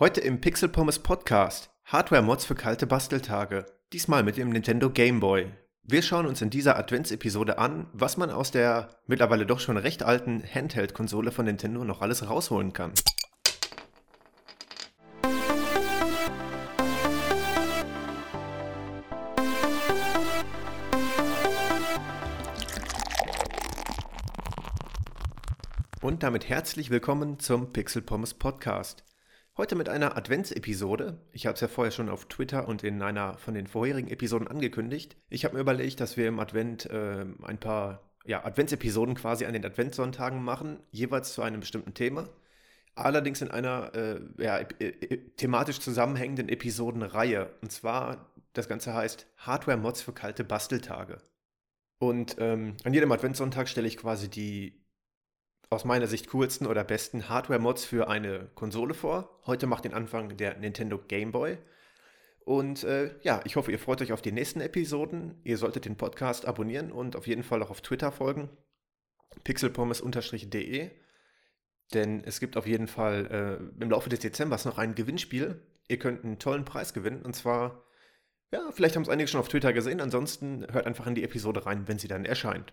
Heute im Pixel Pommes Podcast Hardware-Mods für kalte Basteltage. Diesmal mit dem Nintendo Game Boy. Wir schauen uns in dieser Adventsepisode an, was man aus der mittlerweile doch schon recht alten Handheld-Konsole von Nintendo noch alles rausholen kann. Und damit herzlich willkommen zum Pixel Pommes Podcast. Heute mit einer Adventsepisode. Ich habe es ja vorher schon auf Twitter und in einer von den vorherigen Episoden angekündigt. Ich habe mir überlegt, dass wir im Advent äh, ein paar ja, Adventsepisoden quasi an den Adventssonntagen machen, jeweils zu einem bestimmten Thema. Allerdings in einer äh, ja, thematisch zusammenhängenden Episodenreihe. Und zwar, das Ganze heißt Hardware-Mods für kalte Basteltage. Und ähm, an jedem Adventssonntag stelle ich quasi die aus meiner Sicht coolsten oder besten Hardware-Mods für eine Konsole vor. Heute macht den Anfang der Nintendo Game Boy. Und äh, ja, ich hoffe, ihr freut euch auf die nächsten Episoden. Ihr solltet den Podcast abonnieren und auf jeden Fall auch auf Twitter folgen. pixelpommes-de. Denn es gibt auf jeden Fall äh, im Laufe des Dezembers noch ein Gewinnspiel. Ihr könnt einen tollen Preis gewinnen. Und zwar, ja, vielleicht haben es einige schon auf Twitter gesehen. Ansonsten hört einfach in die Episode rein, wenn sie dann erscheint.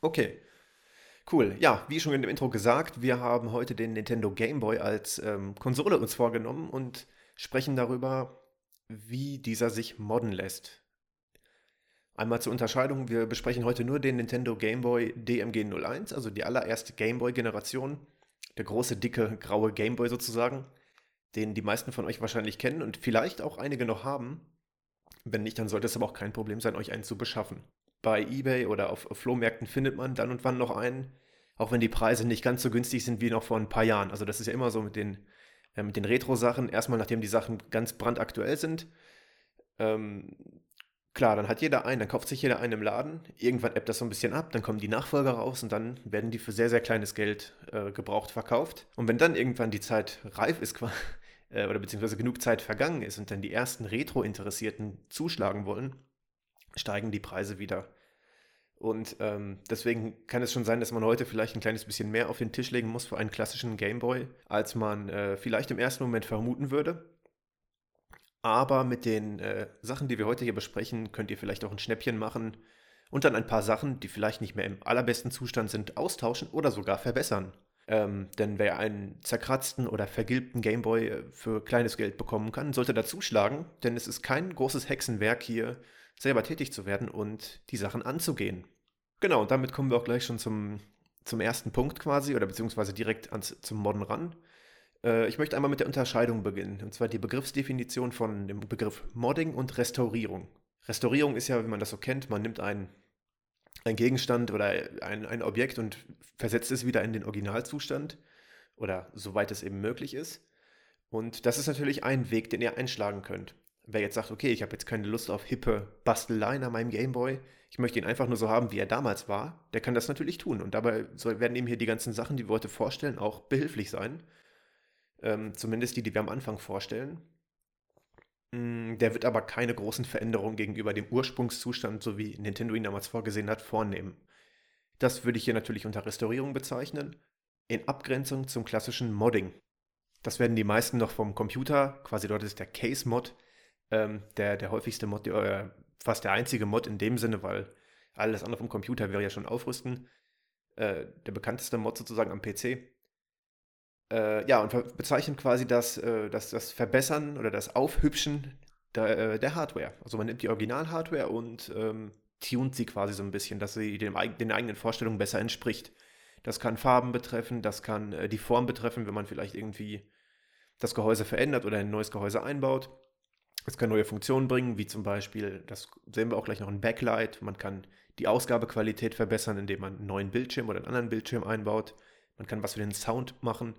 Okay. Cool. Ja, wie schon in dem Intro gesagt, wir haben heute den Nintendo Game Boy als ähm, Konsole uns vorgenommen und sprechen darüber, wie dieser sich modden lässt. Einmal zur Unterscheidung, wir besprechen heute nur den Nintendo Game Boy DMG 01, also die allererste Game Boy Generation, der große, dicke, graue Game Boy sozusagen, den die meisten von euch wahrscheinlich kennen und vielleicht auch einige noch haben. Wenn nicht, dann sollte es aber auch kein Problem sein, euch einen zu beschaffen. Bei eBay oder auf Flohmärkten findet man dann und wann noch einen, auch wenn die Preise nicht ganz so günstig sind wie noch vor ein paar Jahren. Also das ist ja immer so mit den, äh, den Retro-Sachen. Erstmal, nachdem die Sachen ganz brandaktuell sind. Ähm, klar, dann hat jeder einen, dann kauft sich jeder einen im Laden. Irgendwann ebbt das so ein bisschen ab, dann kommen die Nachfolger raus und dann werden die für sehr, sehr kleines Geld äh, gebraucht verkauft. Und wenn dann irgendwann die Zeit reif ist, äh, oder beziehungsweise genug Zeit vergangen ist und dann die ersten Retro-Interessierten zuschlagen wollen, steigen die Preise wieder. Und ähm, deswegen kann es schon sein, dass man heute vielleicht ein kleines bisschen mehr auf den Tisch legen muss für einen klassischen Gameboy, als man äh, vielleicht im ersten Moment vermuten würde. Aber mit den äh, Sachen, die wir heute hier besprechen, könnt ihr vielleicht auch ein Schnäppchen machen und dann ein paar Sachen, die vielleicht nicht mehr im allerbesten Zustand sind, austauschen oder sogar verbessern. Ähm, denn wer einen zerkratzten oder vergilbten Gameboy äh, für kleines Geld bekommen kann, sollte dazuschlagen, denn es ist kein großes Hexenwerk hier, selber tätig zu werden und die Sachen anzugehen. Genau, und damit kommen wir auch gleich schon zum, zum ersten Punkt quasi, oder beziehungsweise direkt ans, zum Modden ran. Äh, ich möchte einmal mit der Unterscheidung beginnen, und zwar die Begriffsdefinition von dem Begriff Modding und Restaurierung. Restaurierung ist ja, wie man das so kennt, man nimmt einen, einen Gegenstand oder ein, ein Objekt und versetzt es wieder in den Originalzustand oder soweit es eben möglich ist. Und das ist natürlich ein Weg, den ihr einschlagen könnt wer jetzt sagt, okay, ich habe jetzt keine Lust auf hippe Basteleien an meinem Gameboy, ich möchte ihn einfach nur so haben, wie er damals war, der kann das natürlich tun. Und dabei werden eben hier die ganzen Sachen, die wir heute vorstellen, auch behilflich sein. Ähm, zumindest die, die wir am Anfang vorstellen. Mm, der wird aber keine großen Veränderungen gegenüber dem Ursprungszustand, so wie Nintendo ihn damals vorgesehen hat, vornehmen. Das würde ich hier natürlich unter Restaurierung bezeichnen, in Abgrenzung zum klassischen Modding. Das werden die meisten noch vom Computer, quasi dort ist der Case-Mod, ähm, der, der häufigste Mod, äh, fast der einzige Mod in dem Sinne, weil alles andere vom Computer wäre ja schon aufrüsten. Äh, der bekannteste Mod sozusagen am PC. Äh, ja, und bezeichnet quasi das, äh, das, das Verbessern oder das Aufhübschen der, äh, der Hardware. Also man nimmt die Original-Hardware und ähm, tunt sie quasi so ein bisschen, dass sie dem, den eigenen Vorstellungen besser entspricht. Das kann Farben betreffen, das kann äh, die Form betreffen, wenn man vielleicht irgendwie das Gehäuse verändert oder ein neues Gehäuse einbaut. Es kann neue Funktionen bringen, wie zum Beispiel, das sehen wir auch gleich noch ein Backlight. Man kann die Ausgabequalität verbessern, indem man einen neuen Bildschirm oder einen anderen Bildschirm einbaut. Man kann was für den Sound machen.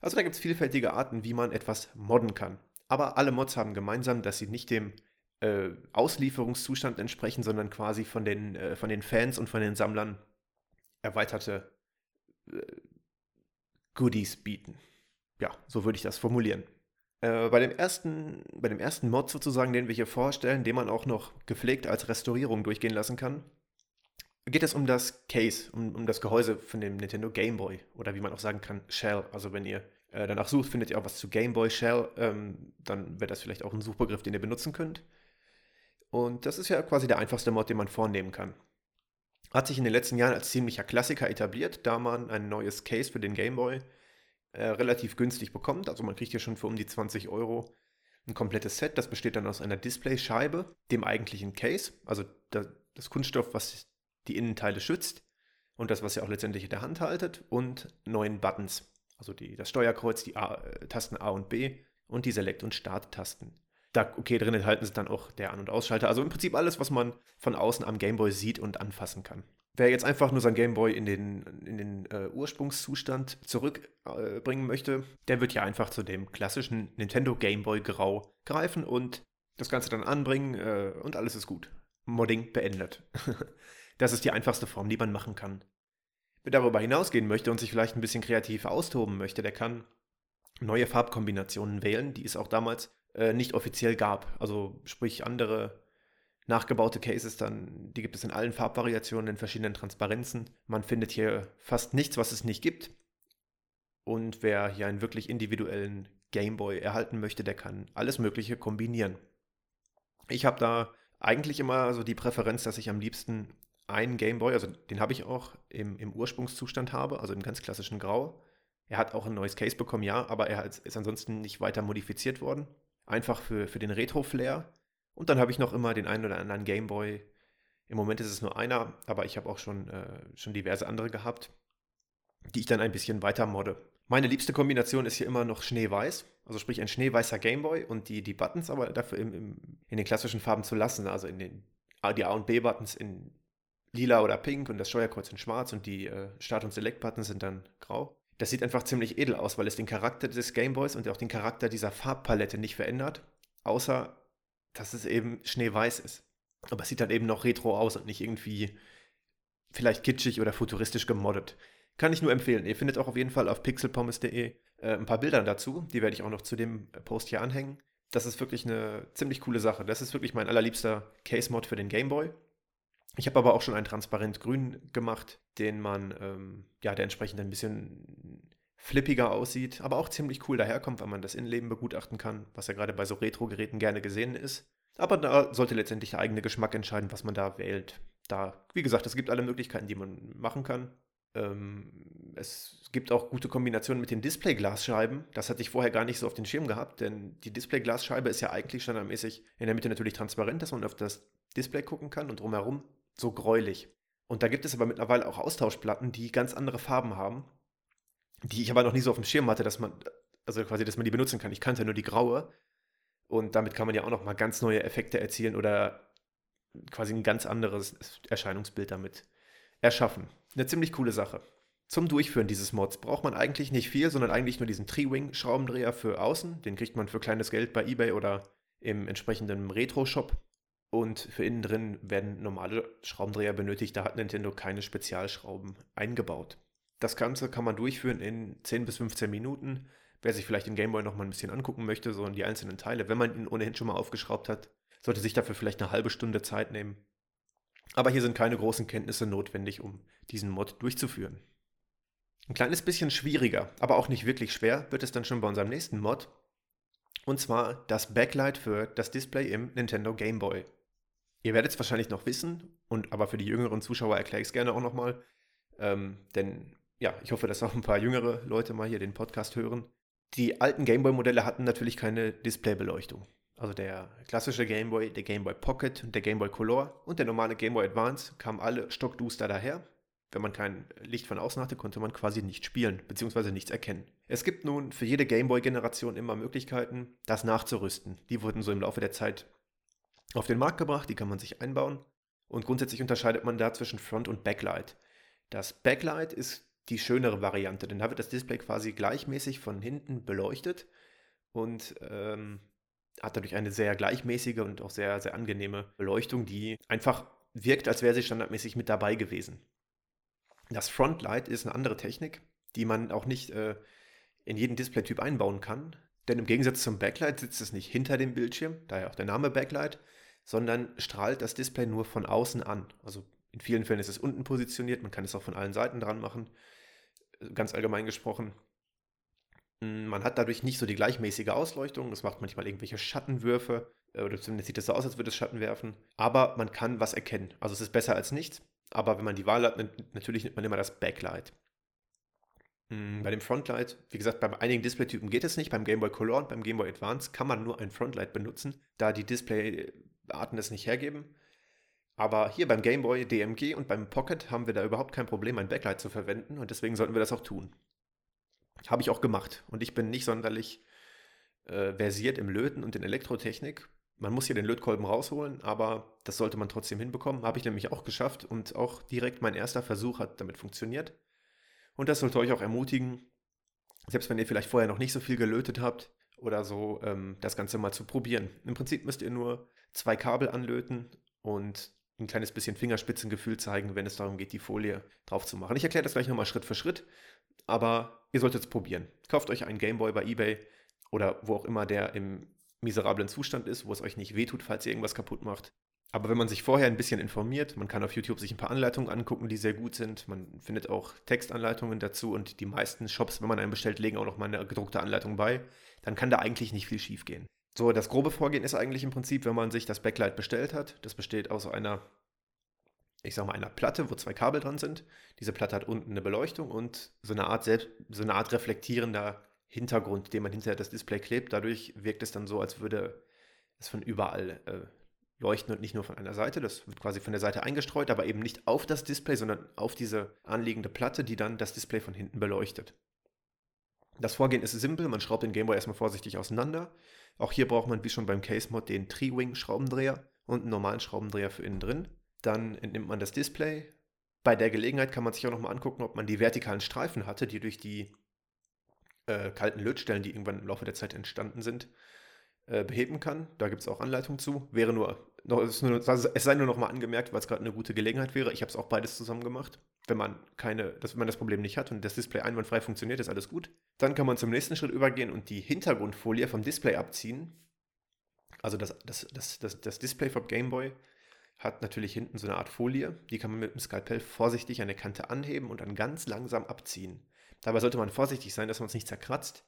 Also da gibt es vielfältige Arten, wie man etwas modden kann. Aber alle Mods haben gemeinsam, dass sie nicht dem äh, Auslieferungszustand entsprechen, sondern quasi von den, äh, von den Fans und von den Sammlern erweiterte äh, Goodies bieten. Ja, so würde ich das formulieren. Äh, bei, dem ersten, bei dem ersten Mod sozusagen, den wir hier vorstellen, den man auch noch gepflegt als Restaurierung durchgehen lassen kann, geht es um das Case, um, um das Gehäuse von dem Nintendo Game Boy oder wie man auch sagen kann, Shell. Also wenn ihr äh, danach sucht, findet ihr auch was zu Game Boy Shell. Ähm, dann wäre das vielleicht auch ein Suchbegriff, den ihr benutzen könnt. Und das ist ja quasi der einfachste Mod, den man vornehmen kann. Hat sich in den letzten Jahren als ziemlicher Klassiker etabliert, da man ein neues Case für den Game Boy äh, relativ günstig bekommt. Also man kriegt hier schon für um die 20 Euro ein komplettes Set. Das besteht dann aus einer Displayscheibe, dem eigentlichen Case, also das, Kunststoff, was die Innenteile schützt und das, was ihr auch letztendlich in der Hand haltet und neun Buttons, also die, das Steuerkreuz, die A, äh, Tasten A und B und die Select- und Start-Tasten. Da, okay, drin enthalten sie dann auch der An- und Ausschalter. Also im Prinzip alles, was man von außen am Gameboy sieht und anfassen kann. Wer jetzt einfach nur sein Gameboy in den, in den äh, Ursprungszustand zurückbringen äh, möchte, der wird ja einfach zu dem klassischen Nintendo Gameboy Grau greifen und das Ganze dann anbringen äh, und alles ist gut. Modding beendet. das ist die einfachste Form, die man machen kann. Wer darüber hinausgehen möchte und sich vielleicht ein bisschen kreativ austoben möchte, der kann neue Farbkombinationen wählen, die es auch damals äh, nicht offiziell gab. Also sprich andere nachgebaute Cases dann, die gibt es in allen Farbvariationen, in verschiedenen Transparenzen. Man findet hier fast nichts, was es nicht gibt. Und wer hier einen wirklich individuellen Gameboy erhalten möchte, der kann alles Mögliche kombinieren. Ich habe da eigentlich immer so die Präferenz, dass ich am liebsten einen Gameboy, also den habe ich auch im, im Ursprungszustand habe, also im ganz klassischen Grau. Er hat auch ein neues Case bekommen, ja, aber er ist ansonsten nicht weiter modifiziert worden. Einfach für, für den Retro-Flair. Und dann habe ich noch immer den einen oder anderen Gameboy. Im Moment ist es nur einer, aber ich habe auch schon, äh, schon diverse andere gehabt, die ich dann ein bisschen weiter modde. Meine liebste Kombination ist hier immer noch Schneeweiß, also sprich ein schneeweißer Gameboy und die, die Buttons aber dafür im, im, in den klassischen Farben zu lassen, also in den die A und B-Buttons in lila oder pink und das Steuerkreuz in schwarz und die äh, Start- und Select-Buttons sind dann grau. Das sieht einfach ziemlich edel aus, weil es den Charakter des Gameboys und auch den Charakter dieser Farbpalette nicht verändert, außer dass es eben schneeweiß ist. Aber es sieht dann eben noch retro aus und nicht irgendwie vielleicht kitschig oder futuristisch gemoddet. Kann ich nur empfehlen. Ihr findet auch auf jeden Fall auf pixelpommes.de äh, ein paar Bilder dazu. Die werde ich auch noch zu dem Post hier anhängen. Das ist wirklich eine ziemlich coole Sache. Das ist wirklich mein allerliebster Case-Mod für den Gameboy. Ich habe aber auch schon einen transparent grün gemacht, den man, ähm, ja, der entsprechend ein bisschen flippiger aussieht, aber auch ziemlich cool daherkommt, weil man das Innenleben begutachten kann, was ja gerade bei so Retro-Geräten gerne gesehen ist. Aber da sollte letztendlich der eigene Geschmack entscheiden, was man da wählt. Da, wie gesagt, es gibt alle Möglichkeiten, die man machen kann. Ähm, es gibt auch gute Kombinationen mit den Displayglasscheiben. Das hatte ich vorher gar nicht so auf den Schirm gehabt, denn die Displayglasscheibe ist ja eigentlich standardmäßig in der Mitte natürlich transparent, dass man auf das Display gucken kann und drumherum so gräulich. Und da gibt es aber mittlerweile auch Austauschplatten, die ganz andere Farben haben die ich aber noch nie so auf dem Schirm hatte, dass man, also quasi, dass man die benutzen kann. Ich kannte nur die graue. Und damit kann man ja auch noch mal ganz neue Effekte erzielen oder quasi ein ganz anderes Erscheinungsbild damit erschaffen. Eine ziemlich coole Sache. Zum Durchführen dieses Mods braucht man eigentlich nicht viel, sondern eigentlich nur diesen Tree-Wing-Schraubendreher für außen. Den kriegt man für kleines Geld bei eBay oder im entsprechenden Retro-Shop. Und für innen drin werden normale Schraubendreher benötigt. Da hat Nintendo keine Spezialschrauben eingebaut. Das Ganze kann man durchführen in 10 bis 15 Minuten. Wer sich vielleicht den Gameboy noch mal ein bisschen angucken möchte, so in die einzelnen Teile, wenn man ihn ohnehin schon mal aufgeschraubt hat, sollte sich dafür vielleicht eine halbe Stunde Zeit nehmen. Aber hier sind keine großen Kenntnisse notwendig, um diesen Mod durchzuführen. Ein kleines bisschen schwieriger, aber auch nicht wirklich schwer, wird es dann schon bei unserem nächsten Mod. Und zwar das Backlight für das Display im Nintendo Game Boy. Ihr werdet es wahrscheinlich noch wissen, und aber für die jüngeren Zuschauer erkläre ich es gerne auch nochmal. Ähm, denn ja, ich hoffe, dass auch ein paar jüngere Leute mal hier den Podcast hören. Die alten Gameboy-Modelle hatten natürlich keine Displaybeleuchtung. Also der klassische Gameboy, der Gameboy Pocket und der Gameboy Color und der normale Gameboy Advance kamen alle stockduster daher. Wenn man kein Licht von außen hatte, konnte man quasi nicht spielen bzw. nichts erkennen. Es gibt nun für jede Gameboy-Generation immer Möglichkeiten, das nachzurüsten. Die wurden so im Laufe der Zeit auf den Markt gebracht, die kann man sich einbauen. Und grundsätzlich unterscheidet man da zwischen Front- und Backlight. Das Backlight ist die schönere Variante, denn da wird das Display quasi gleichmäßig von hinten beleuchtet und ähm, hat dadurch eine sehr gleichmäßige und auch sehr, sehr angenehme Beleuchtung, die einfach wirkt, als wäre sie standardmäßig mit dabei gewesen. Das Frontlight ist eine andere Technik, die man auch nicht äh, in jeden Displaytyp einbauen kann, denn im Gegensatz zum Backlight sitzt es nicht hinter dem Bildschirm, daher auch der Name Backlight, sondern strahlt das Display nur von außen an. Also in vielen Fällen ist es unten positioniert, man kann es auch von allen Seiten dran machen ganz allgemein gesprochen. Hm, man hat dadurch nicht so die gleichmäßige Ausleuchtung. Es macht manchmal irgendwelche Schattenwürfe. Äh, oder zumindest sieht es so aus, als würde es Schatten werfen. Aber man kann was erkennen. Also es ist besser als nichts. Aber wenn man die Wahl hat, natürlich nimmt man immer das Backlight. Hm, bei dem Frontlight, wie gesagt, bei einigen Displaytypen geht es nicht. Beim Game Boy Color und beim Game Boy Advance kann man nur ein Frontlight benutzen, da die Displayarten es nicht hergeben. Aber hier beim Game Boy DMG und beim Pocket haben wir da überhaupt kein Problem, ein Backlight zu verwenden und deswegen sollten wir das auch tun. Habe ich auch gemacht und ich bin nicht sonderlich äh, versiert im Löten und in Elektrotechnik. Man muss hier den Lötkolben rausholen, aber das sollte man trotzdem hinbekommen. Habe ich nämlich auch geschafft und auch direkt mein erster Versuch hat damit funktioniert. Und das sollte euch auch ermutigen, selbst wenn ihr vielleicht vorher noch nicht so viel gelötet habt oder so, ähm, das Ganze mal zu probieren. Im Prinzip müsst ihr nur zwei Kabel anlöten und ein kleines bisschen Fingerspitzengefühl zeigen, wenn es darum geht, die Folie drauf zu machen. Ich erkläre das gleich nochmal Schritt für Schritt, aber ihr solltet es probieren. Kauft euch einen Gameboy bei eBay oder wo auch immer der im miserablen Zustand ist, wo es euch nicht wehtut, falls ihr irgendwas kaputt macht. Aber wenn man sich vorher ein bisschen informiert, man kann auf YouTube sich ein paar Anleitungen angucken, die sehr gut sind. Man findet auch Textanleitungen dazu und die meisten Shops, wenn man einen bestellt, legen auch noch mal eine gedruckte Anleitung bei. Dann kann da eigentlich nicht viel schief gehen. So, das grobe Vorgehen ist eigentlich im Prinzip, wenn man sich das Backlight bestellt hat. Das besteht aus einer, ich sag mal, einer Platte, wo zwei Kabel dran sind. Diese Platte hat unten eine Beleuchtung und so eine Art, selbst, so eine Art reflektierender Hintergrund, den man hinter das Display klebt. Dadurch wirkt es dann so, als würde es von überall äh, leuchten und nicht nur von einer Seite. Das wird quasi von der Seite eingestreut, aber eben nicht auf das Display, sondern auf diese anliegende Platte, die dann das Display von hinten beleuchtet. Das Vorgehen ist simpel, man schraubt den Gameboy erstmal vorsichtig auseinander. Auch hier braucht man wie schon beim Case-Mod den Tri-Wing-Schraubendreher und einen normalen Schraubendreher für innen drin. Dann entnimmt man das Display. Bei der Gelegenheit kann man sich auch nochmal angucken, ob man die vertikalen Streifen hatte, die durch die äh, kalten Lötstellen, die irgendwann im Laufe der Zeit entstanden sind, äh, beheben kann. Da gibt es auch Anleitungen zu. Wäre nur, noch, es, nur, es sei nur noch mal angemerkt, weil es gerade eine gute Gelegenheit wäre. Ich habe es auch beides zusammen gemacht. Wenn man keine, dass man das Problem nicht hat und das Display einwandfrei funktioniert, ist alles gut. Dann kann man zum nächsten Schritt übergehen und die Hintergrundfolie vom Display abziehen. Also das, das, das, das, das Display vom Gameboy hat natürlich hinten so eine Art Folie. Die kann man mit dem Skalpell vorsichtig an der Kante anheben und dann ganz langsam abziehen. Dabei sollte man vorsichtig sein, dass man es nicht zerkratzt.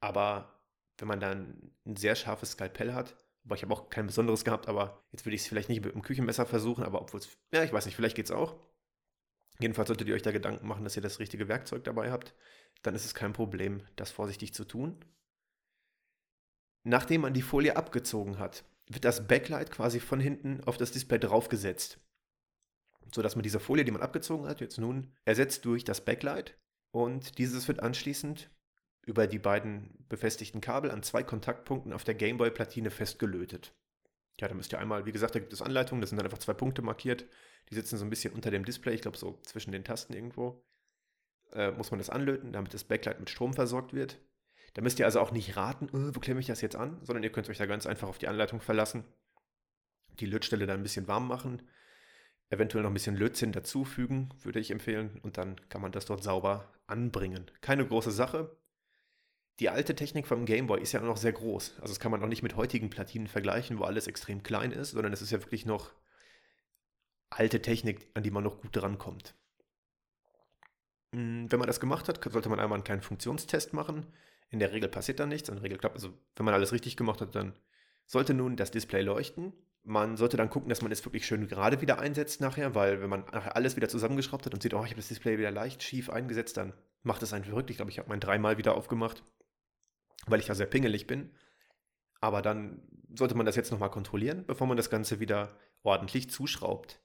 Aber wenn man dann ein sehr scharfes Skalpell hat, aber ich habe auch kein besonderes gehabt, aber jetzt würde ich es vielleicht nicht mit einem Küchenmesser versuchen, aber obwohl es, ja, ich weiß nicht, vielleicht geht es auch. Jedenfalls solltet ihr euch da Gedanken machen, dass ihr das richtige Werkzeug dabei habt. Dann ist es kein Problem, das vorsichtig zu tun. Nachdem man die Folie abgezogen hat, wird das Backlight quasi von hinten auf das Display draufgesetzt. Sodass man diese Folie, die man abgezogen hat, jetzt nun ersetzt durch das Backlight. Und dieses wird anschließend über die beiden befestigten Kabel an zwei Kontaktpunkten auf der Gameboy-Platine festgelötet. Ja, da müsst ihr einmal, wie gesagt, da gibt es Anleitungen, das sind dann einfach zwei Punkte markiert. Die sitzen so ein bisschen unter dem Display, ich glaube so zwischen den Tasten irgendwo. Äh, muss man das anlöten, damit das Backlight mit Strom versorgt wird. Da müsst ihr also auch nicht raten, oh, wo klemme ich das jetzt an, sondern ihr könnt euch da ganz einfach auf die Anleitung verlassen. Die Lötstelle dann ein bisschen warm machen, eventuell noch ein bisschen Lötzinn dazufügen, würde ich empfehlen, und dann kann man das dort sauber anbringen. Keine große Sache, die alte Technik vom Gameboy ist ja noch sehr groß. Also das kann man auch nicht mit heutigen Platinen vergleichen, wo alles extrem klein ist, sondern es ist ja wirklich noch alte Technik, an die man noch gut drankommt. Hm, wenn man das gemacht hat, sollte man einmal einen kleinen Funktionstest machen. In der Regel passiert da nichts. In der Regel klappt, also wenn man alles richtig gemacht hat, dann sollte nun das Display leuchten. Man sollte dann gucken, dass man es wirklich schön gerade wieder einsetzt nachher, weil wenn man nachher alles wieder zusammengeschraubt hat und sieht, oh, ich habe das Display wieder leicht schief eingesetzt, dann macht es einen verrückt. Ich glaube, ich habe mein dreimal wieder aufgemacht weil ich da sehr pingelig bin. Aber dann sollte man das jetzt nochmal kontrollieren, bevor man das Ganze wieder ordentlich zuschraubt.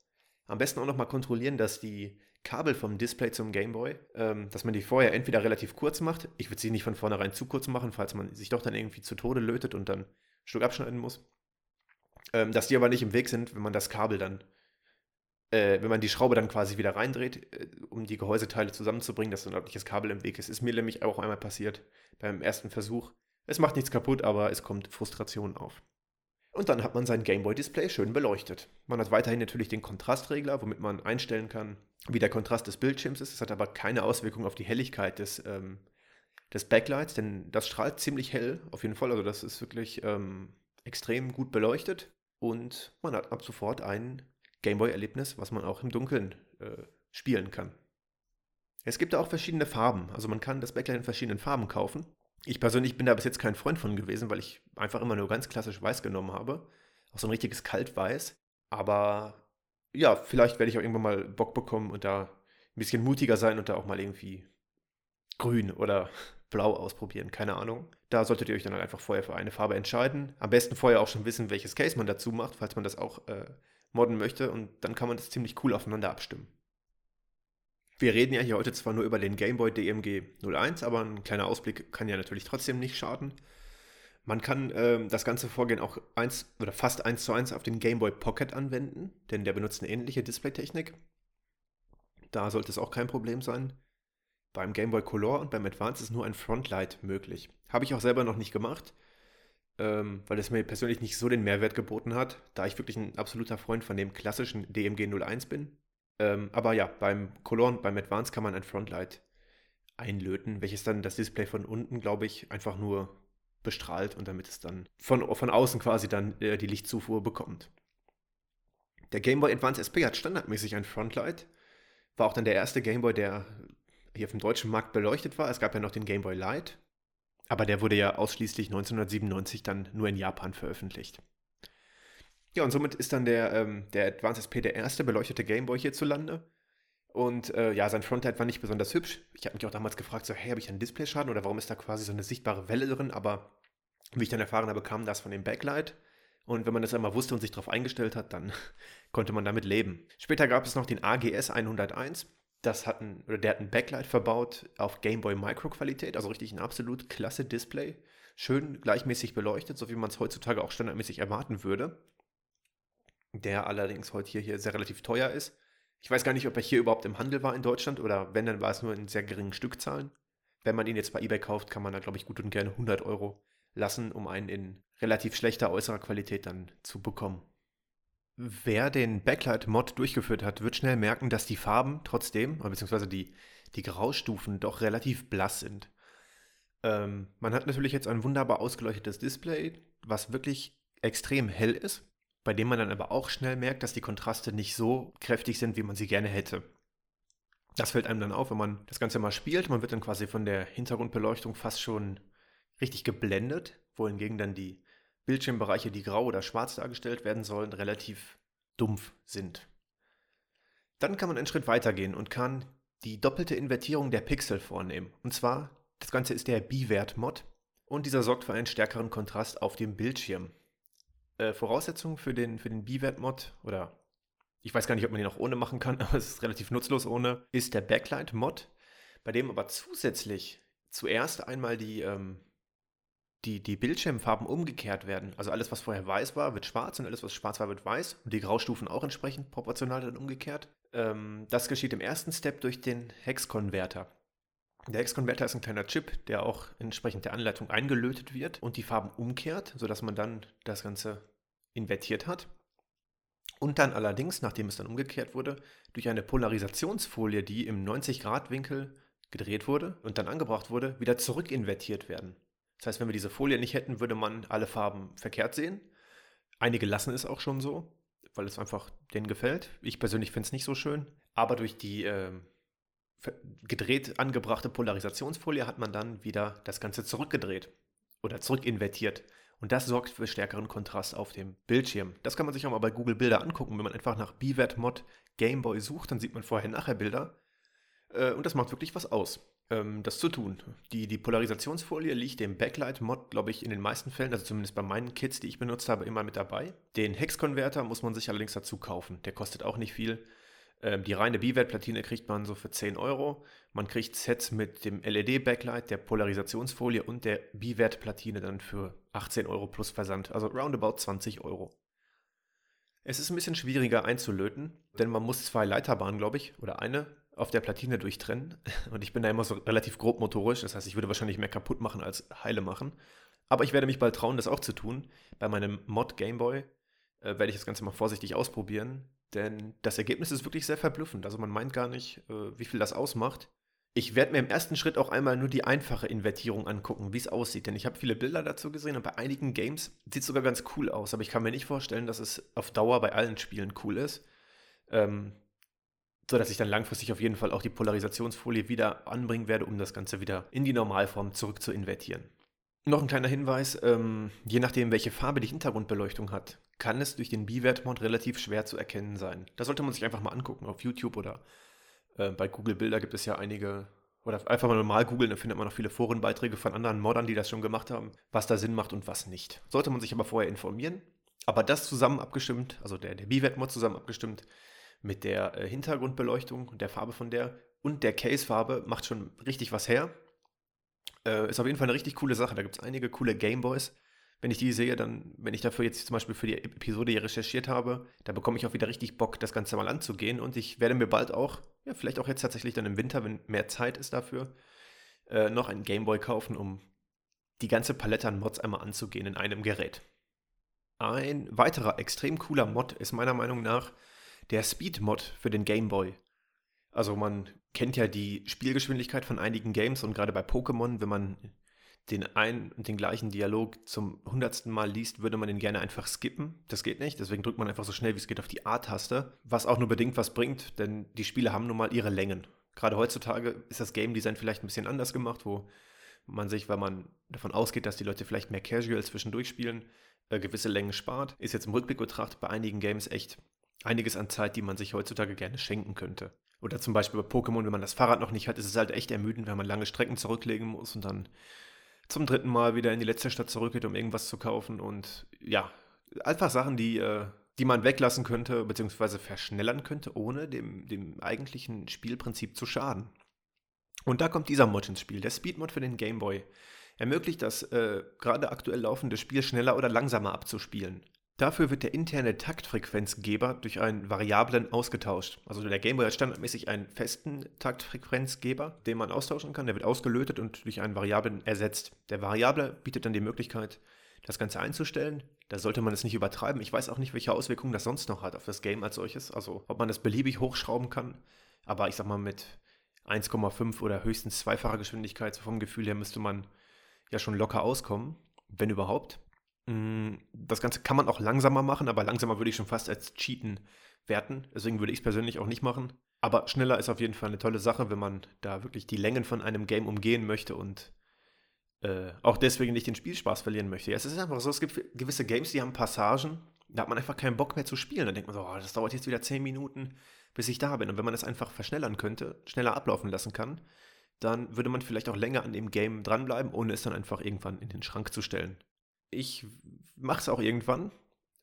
Am besten auch nochmal kontrollieren, dass die Kabel vom Display zum Gameboy, ähm, dass man die vorher entweder relativ kurz macht, ich würde sie nicht von vornherein zu kurz machen, falls man sich doch dann irgendwie zu Tode lötet und dann ein Stück abschneiden muss, ähm, dass die aber nicht im Weg sind, wenn man das Kabel dann, äh, wenn man die Schraube dann quasi wieder reindreht, äh, um die Gehäuseteile zusammenzubringen, dass ein ordentliches Kabel im Weg ist. Ist mir nämlich auch einmal passiert beim ersten Versuch. Es macht nichts kaputt, aber es kommt Frustration auf. Und dann hat man sein Gameboy-Display schön beleuchtet. Man hat weiterhin natürlich den Kontrastregler, womit man einstellen kann, wie der Kontrast des Bildschirms ist. Es hat aber keine Auswirkung auf die Helligkeit des, ähm, des Backlights, denn das strahlt ziemlich hell, auf jeden Fall. Also das ist wirklich ähm, extrem gut beleuchtet. Und man hat ab sofort ein Gameboy-Erlebnis, was man auch im Dunkeln äh, spielen kann. Es gibt da auch verschiedene Farben. Also man kann das Backlight in verschiedenen Farben kaufen. Ich persönlich bin da bis jetzt kein Freund von gewesen, weil ich einfach immer nur ganz klassisch weiß genommen habe. Auch so ein richtiges Kaltweiß. Aber ja, vielleicht werde ich auch irgendwann mal Bock bekommen und da ein bisschen mutiger sein und da auch mal irgendwie grün oder blau ausprobieren. Keine Ahnung. Da solltet ihr euch dann halt einfach vorher für eine Farbe entscheiden. Am besten vorher auch schon wissen, welches Case man dazu macht, falls man das auch äh, modden möchte. Und dann kann man das ziemlich cool aufeinander abstimmen. Wir reden ja hier heute zwar nur über den Game Boy DMG 01, aber ein kleiner Ausblick kann ja natürlich trotzdem nicht schaden. Man kann ähm, das ganze Vorgehen auch eins oder fast eins zu eins auf den Game Boy Pocket anwenden, denn der benutzt eine ähnliche Displaytechnik. Da sollte es auch kein Problem sein. Beim Game Boy Color und beim Advance ist nur ein Frontlight möglich. Habe ich auch selber noch nicht gemacht, ähm, weil es mir persönlich nicht so den Mehrwert geboten hat, da ich wirklich ein absoluter Freund von dem klassischen DMG 01 bin. Ähm, aber ja, beim Color beim Advance kann man ein Frontlight einlöten, welches dann das Display von unten, glaube ich, einfach nur bestrahlt und damit es dann von, von außen quasi dann äh, die Lichtzufuhr bekommt. Der Game Boy Advance SP hat standardmäßig ein Frontlight. War auch dann der erste Game Boy, der hier auf dem deutschen Markt beleuchtet war. Es gab ja noch den Game Boy Light, aber der wurde ja ausschließlich 1997 dann nur in Japan veröffentlicht. Ja, und somit ist dann der, ähm, der Advance SP der erste beleuchtete Game Boy hierzulande. Und äh, ja, sein Frontlight war nicht besonders hübsch. Ich habe mich auch damals gefragt, so, hey, habe ich einen Displayschaden oder warum ist da quasi so eine sichtbare Welle drin? Aber wie ich dann erfahren habe, kam das von dem Backlight. Und wenn man das einmal wusste und sich darauf eingestellt hat, dann konnte man damit leben. Später gab es noch den AGS 101. Das hat ein, oder der hat ein Backlight verbaut auf Game Boy Micro Qualität, also richtig ein absolut klasse Display. Schön gleichmäßig beleuchtet, so wie man es heutzutage auch standardmäßig erwarten würde. Der allerdings heute hier, hier sehr relativ teuer ist. Ich weiß gar nicht, ob er hier überhaupt im Handel war in Deutschland oder wenn, dann war es nur in sehr geringen Stückzahlen. Wenn man ihn jetzt bei eBay kauft, kann man da, glaube ich, gut und gerne 100 Euro lassen, um einen in relativ schlechter äußerer Qualität dann zu bekommen. Wer den Backlight-Mod durchgeführt hat, wird schnell merken, dass die Farben trotzdem, beziehungsweise die, die Graustufen doch relativ blass sind. Ähm, man hat natürlich jetzt ein wunderbar ausgeleuchtetes Display, was wirklich extrem hell ist bei dem man dann aber auch schnell merkt, dass die Kontraste nicht so kräftig sind, wie man sie gerne hätte. Das fällt einem dann auf, wenn man das Ganze mal spielt. Man wird dann quasi von der Hintergrundbeleuchtung fast schon richtig geblendet, wohingegen dann die Bildschirmbereiche, die grau oder schwarz dargestellt werden sollen, relativ dumpf sind. Dann kann man einen Schritt weitergehen und kann die doppelte Invertierung der Pixel vornehmen. Und zwar, das Ganze ist der B-Wert-Mod und dieser sorgt für einen stärkeren Kontrast auf dem Bildschirm äh, Voraussetzung für den, für den B-Wert-Mod oder ich weiß gar nicht, ob man den auch ohne machen kann, aber es ist relativ nutzlos ohne, ist der Backlight-Mod, bei dem aber zusätzlich zuerst einmal die, ähm, die, die Bildschirmfarben umgekehrt werden. Also alles, was vorher weiß war, wird schwarz und alles, was schwarz war, wird weiß. Und die Graustufen auch entsprechend proportional dann umgekehrt. Ähm, das geschieht im ersten Step durch den Hex-Konverter. Der Hex-Konverter ist ein kleiner Chip, der auch entsprechend der Anleitung eingelötet wird und die Farben umkehrt, sodass man dann das Ganze invertiert hat. Und dann allerdings, nachdem es dann umgekehrt wurde, durch eine Polarisationsfolie, die im 90-Grad-Winkel gedreht wurde und dann angebracht wurde, wieder zurückinvertiert werden. Das heißt, wenn wir diese Folie nicht hätten, würde man alle Farben verkehrt sehen. Einige lassen es auch schon so, weil es einfach denen gefällt. Ich persönlich finde es nicht so schön. Aber durch die äh, gedreht angebrachte Polarisationsfolie hat man dann wieder das Ganze zurückgedreht oder zurückinvertiert. Und das sorgt für stärkeren Kontrast auf dem Bildschirm. Das kann man sich auch mal bei Google Bilder angucken. Wenn man einfach nach BWert Mod Gameboy sucht, dann sieht man vorher-nachher Bilder. Äh, und das macht wirklich was aus, ähm, das zu tun. Die, die Polarisationsfolie liegt dem Backlight-Mod, glaube ich, in den meisten Fällen, also zumindest bei meinen Kits, die ich benutzt habe, immer mit dabei. Den Hex-Konverter muss man sich allerdings dazu kaufen. Der kostet auch nicht viel. Ähm, die reine B-Wert-Platine kriegt man so für 10 Euro. Man kriegt Sets mit dem LED-Backlight, der Polarisationsfolie und der B-Wert-Platine dann für 18 Euro plus Versand. Also roundabout 20 Euro. Es ist ein bisschen schwieriger einzulöten, denn man muss zwei Leiterbahnen, glaube ich, oder eine auf der Platine durchtrennen. Und ich bin da immer so relativ grob motorisch, das heißt, ich würde wahrscheinlich mehr kaputt machen als heile machen. Aber ich werde mich bald trauen, das auch zu tun. Bei meinem Mod Gameboy äh, werde ich das Ganze mal vorsichtig ausprobieren. Denn das Ergebnis ist wirklich sehr verblüffend. Also man meint gar nicht, äh, wie viel das ausmacht. Ich werde mir im ersten Schritt auch einmal nur die einfache Invertierung angucken, wie es aussieht. Denn ich habe viele Bilder dazu gesehen und bei einigen Games sieht es sogar ganz cool aus. Aber ich kann mir nicht vorstellen, dass es auf Dauer bei allen Spielen cool ist. Ähm, sodass ich dann langfristig auf jeden Fall auch die Polarisationsfolie wieder anbringen werde, um das Ganze wieder in die Normalform zurück zu invertieren. Noch ein kleiner Hinweis, ähm, je nachdem, welche Farbe die Hintergrundbeleuchtung hat, kann es durch den Biwert-Mod relativ schwer zu erkennen sein. Da sollte man sich einfach mal angucken auf YouTube oder äh, bei Google Bilder gibt es ja einige, oder einfach mal normal googeln, dann findet man noch viele Forenbeiträge von anderen Moddern, die das schon gemacht haben, was da Sinn macht und was nicht. Sollte man sich aber vorher informieren. Aber das zusammen abgestimmt, also der, der Biwert-Mod zusammen abgestimmt mit der äh, Hintergrundbeleuchtung und der Farbe von der und der Case-Farbe macht schon richtig was her. Äh, ist auf jeden Fall eine richtig coole Sache. Da gibt es einige coole Gameboys. Wenn ich die sehe, dann, wenn ich dafür jetzt zum Beispiel für die Episode hier recherchiert habe, da bekomme ich auch wieder richtig Bock, das Ganze mal anzugehen. Und ich werde mir bald auch, ja, vielleicht auch jetzt tatsächlich dann im Winter, wenn mehr Zeit ist dafür, äh, noch einen Gameboy kaufen, um die ganze Palette an Mods einmal anzugehen in einem Gerät. Ein weiterer extrem cooler Mod ist meiner Meinung nach der Speed-Mod für den Gameboy. Also man kennt ja die Spielgeschwindigkeit von einigen Games und gerade bei Pokémon, wenn man den einen und den gleichen Dialog zum hundertsten Mal liest, würde man den gerne einfach skippen. Das geht nicht, deswegen drückt man einfach so schnell wie es geht auf die A-Taste, was auch nur bedingt was bringt, denn die Spiele haben nun mal ihre Längen. Gerade heutzutage ist das Game Design vielleicht ein bisschen anders gemacht, wo man sich, weil man davon ausgeht, dass die Leute vielleicht mehr Casual zwischendurch spielen, äh, gewisse Längen spart. Ist jetzt im Rückblick betrachtet bei einigen Games echt einiges an Zeit, die man sich heutzutage gerne schenken könnte. Oder zum Beispiel bei Pokémon, wenn man das Fahrrad noch nicht hat, ist es halt echt ermüdend, wenn man lange Strecken zurücklegen muss und dann zum dritten Mal wieder in die letzte Stadt zurückgeht, um irgendwas zu kaufen. Und ja, einfach Sachen, die, äh, die man weglassen könnte, beziehungsweise verschnellern könnte, ohne dem, dem eigentlichen Spielprinzip zu schaden. Und da kommt dieser Mod ins Spiel, der Speedmod für den Game Boy. Ermöglicht das äh, gerade aktuell laufende Spiel schneller oder langsamer abzuspielen. Dafür wird der interne Taktfrequenzgeber durch einen Variablen ausgetauscht. Also der Gameboy hat standardmäßig einen festen Taktfrequenzgeber, den man austauschen kann. Der wird ausgelötet und durch einen Variablen ersetzt. Der Variable bietet dann die Möglichkeit, das Ganze einzustellen. Da sollte man es nicht übertreiben. Ich weiß auch nicht, welche Auswirkungen das sonst noch hat auf das Game als solches. Also ob man das beliebig hochschrauben kann. Aber ich sag mal, mit 1,5 oder höchstens zweifacher Geschwindigkeit, so vom Gefühl her, müsste man ja schon locker auskommen, wenn überhaupt. Mm, das Ganze kann man auch langsamer machen, aber langsamer würde ich schon fast als Cheaten werten. Deswegen würde ich es persönlich auch nicht machen. Aber schneller ist auf jeden Fall eine tolle Sache, wenn man da wirklich die Längen von einem Game umgehen möchte und äh, auch deswegen nicht den Spielspaß verlieren möchte. Ja, es ist einfach so, es gibt gewisse Games, die haben Passagen, da hat man einfach keinen Bock mehr zu spielen. Da denkt man so, oh, das dauert jetzt wieder 10 Minuten, bis ich da bin. Und wenn man das einfach verschnellern könnte, schneller ablaufen lassen kann, dann würde man vielleicht auch länger an dem Game dranbleiben, ohne es dann einfach irgendwann in den Schrank zu stellen ich mache es auch irgendwann.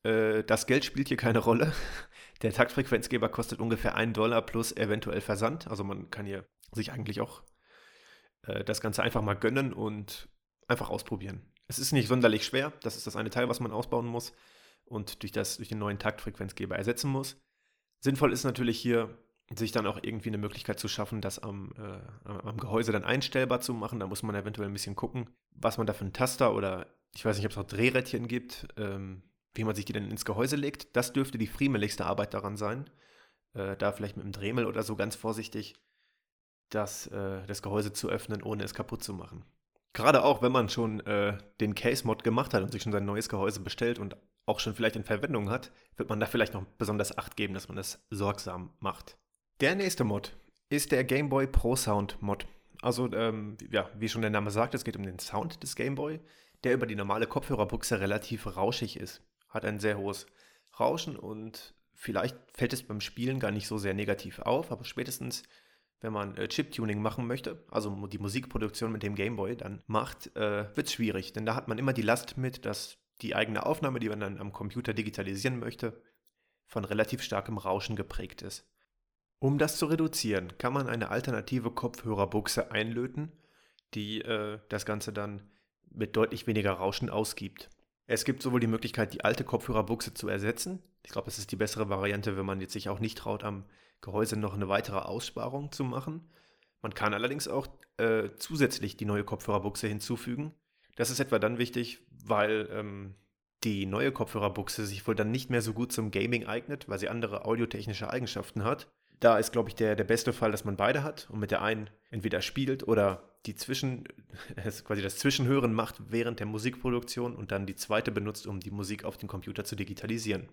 Äh, das Geld spielt hier keine Rolle. Der Taktfrequenzgeber kostet ungefähr einen Dollar plus eventuell Versand. Also man kann hier sich eigentlich auch äh, das Ganze einfach mal gönnen und einfach ausprobieren. Es ist nicht sonderlich schwer. Das ist das eine Teil, was man ausbauen muss und durch, das, durch den neuen Taktfrequenzgeber ersetzen muss. Sinnvoll ist natürlich hier, sich dann auch irgendwie eine Möglichkeit zu schaffen, das am, äh, am Gehäuse dann einstellbar zu machen. Da muss man eventuell ein bisschen gucken, was man da für einen Taster oder ich weiß nicht, ob es auch Drehrädchen gibt, ähm, wie man sich die denn ins Gehäuse legt. Das dürfte die friemeligste Arbeit daran sein. Äh, da vielleicht mit einem Dremel oder so ganz vorsichtig das, äh, das Gehäuse zu öffnen, ohne es kaputt zu machen. Gerade auch, wenn man schon äh, den Case-Mod gemacht hat und sich schon sein neues Gehäuse bestellt und auch schon vielleicht in Verwendung hat, wird man da vielleicht noch besonders Acht geben, dass man das sorgsam macht. Der nächste Mod ist der Game Boy Pro Sound Mod. Also, ähm, ja, wie schon der Name sagt, es geht um den Sound des Game Boy der über die normale Kopfhörerbuchse relativ rauschig ist. Hat ein sehr hohes Rauschen und vielleicht fällt es beim Spielen gar nicht so sehr negativ auf, aber spätestens, wenn man äh, Chip-Tuning machen möchte, also die Musikproduktion mit dem Gameboy dann macht, äh, wird es schwierig, denn da hat man immer die Last mit, dass die eigene Aufnahme, die man dann am Computer digitalisieren möchte, von relativ starkem Rauschen geprägt ist. Um das zu reduzieren, kann man eine alternative Kopfhörerbuchse einlöten, die äh, das Ganze dann mit deutlich weniger Rauschen ausgibt. Es gibt sowohl die Möglichkeit, die alte Kopfhörerbuchse zu ersetzen. Ich glaube, das ist die bessere Variante, wenn man jetzt sich auch nicht traut, am Gehäuse noch eine weitere Aussparung zu machen. Man kann allerdings auch äh, zusätzlich die neue Kopfhörerbuchse hinzufügen. Das ist etwa dann wichtig, weil ähm, die neue Kopfhörerbuchse sich wohl dann nicht mehr so gut zum Gaming eignet, weil sie andere audiotechnische Eigenschaften hat. Da ist, glaube ich, der, der beste Fall, dass man beide hat und mit der einen entweder spielt oder die Zwischen, quasi das Zwischenhören macht während der Musikproduktion und dann die zweite benutzt, um die Musik auf dem Computer zu digitalisieren.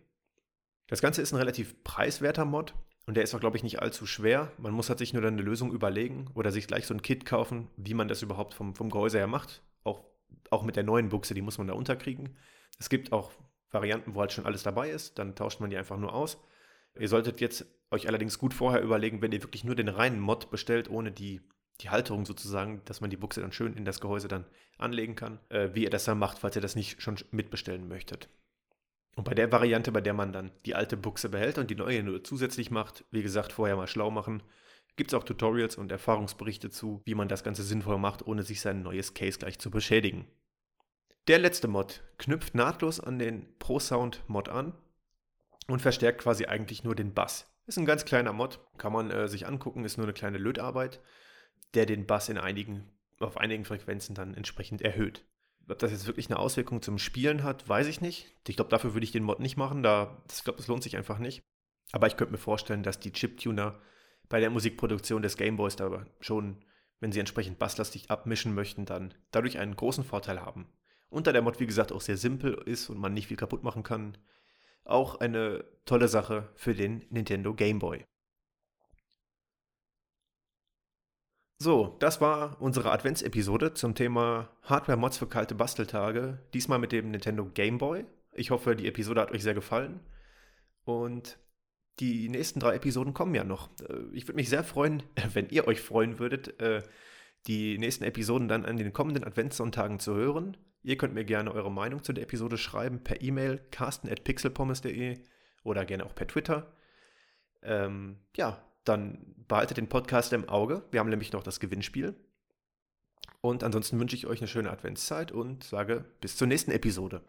Das Ganze ist ein relativ preiswerter Mod. Und der ist auch, glaube ich, nicht allzu schwer. Man muss halt sich nur dann eine Lösung überlegen oder sich gleich so ein Kit kaufen, wie man das überhaupt vom, vom Gehäuse her macht. Auch, auch mit der neuen Buchse, die muss man da unterkriegen. Es gibt auch Varianten, wo halt schon alles dabei ist. Dann tauscht man die einfach nur aus. Ihr solltet jetzt euch allerdings gut vorher überlegen, wenn ihr wirklich nur den reinen Mod bestellt, ohne die, die Halterung sozusagen, dass man die Buchse dann schön in das Gehäuse dann anlegen kann, äh, wie ihr das dann macht, falls ihr das nicht schon mitbestellen möchtet. Und bei der Variante, bei der man dann die alte Buchse behält und die neue nur zusätzlich macht, wie gesagt, vorher mal schlau machen, gibt es auch Tutorials und Erfahrungsberichte zu, wie man das Ganze sinnvoll macht, ohne sich sein neues Case gleich zu beschädigen. Der letzte Mod knüpft nahtlos an den Pro Sound Mod an und verstärkt quasi eigentlich nur den Bass. Ist ein ganz kleiner Mod, kann man äh, sich angucken, ist nur eine kleine Lötarbeit, der den Bass in einigen, auf einigen Frequenzen dann entsprechend erhöht. Ob das jetzt wirklich eine Auswirkung zum Spielen hat, weiß ich nicht. Ich glaube, dafür würde ich den Mod nicht machen. Da, ich glaube, das lohnt sich einfach nicht. Aber ich könnte mir vorstellen, dass die Chiptuner bei der Musikproduktion des Gameboys da schon, wenn sie entsprechend basslastig abmischen möchten, dann dadurch einen großen Vorteil haben. Und da der Mod, wie gesagt, auch sehr simpel ist und man nicht viel kaputt machen kann, auch eine tolle Sache für den Nintendo Game Boy. So, das war unsere Adventsepisode zum Thema Hardware-Mods für kalte Basteltage. Diesmal mit dem Nintendo Game Boy. Ich hoffe, die Episode hat euch sehr gefallen. Und die nächsten drei Episoden kommen ja noch. Äh, ich würde mich sehr freuen, wenn ihr euch freuen würdet, äh, die nächsten Episoden dann an den kommenden Adventssonntagen zu hören. Ihr könnt mir gerne eure Meinung zu der Episode schreiben per E-Mail carsten.pixelpommes.de oder gerne auch per Twitter. Ähm, ja, dann behaltet den Podcast im Auge. Wir haben nämlich noch das Gewinnspiel. Und ansonsten wünsche ich euch eine schöne Adventszeit und sage bis zur nächsten Episode.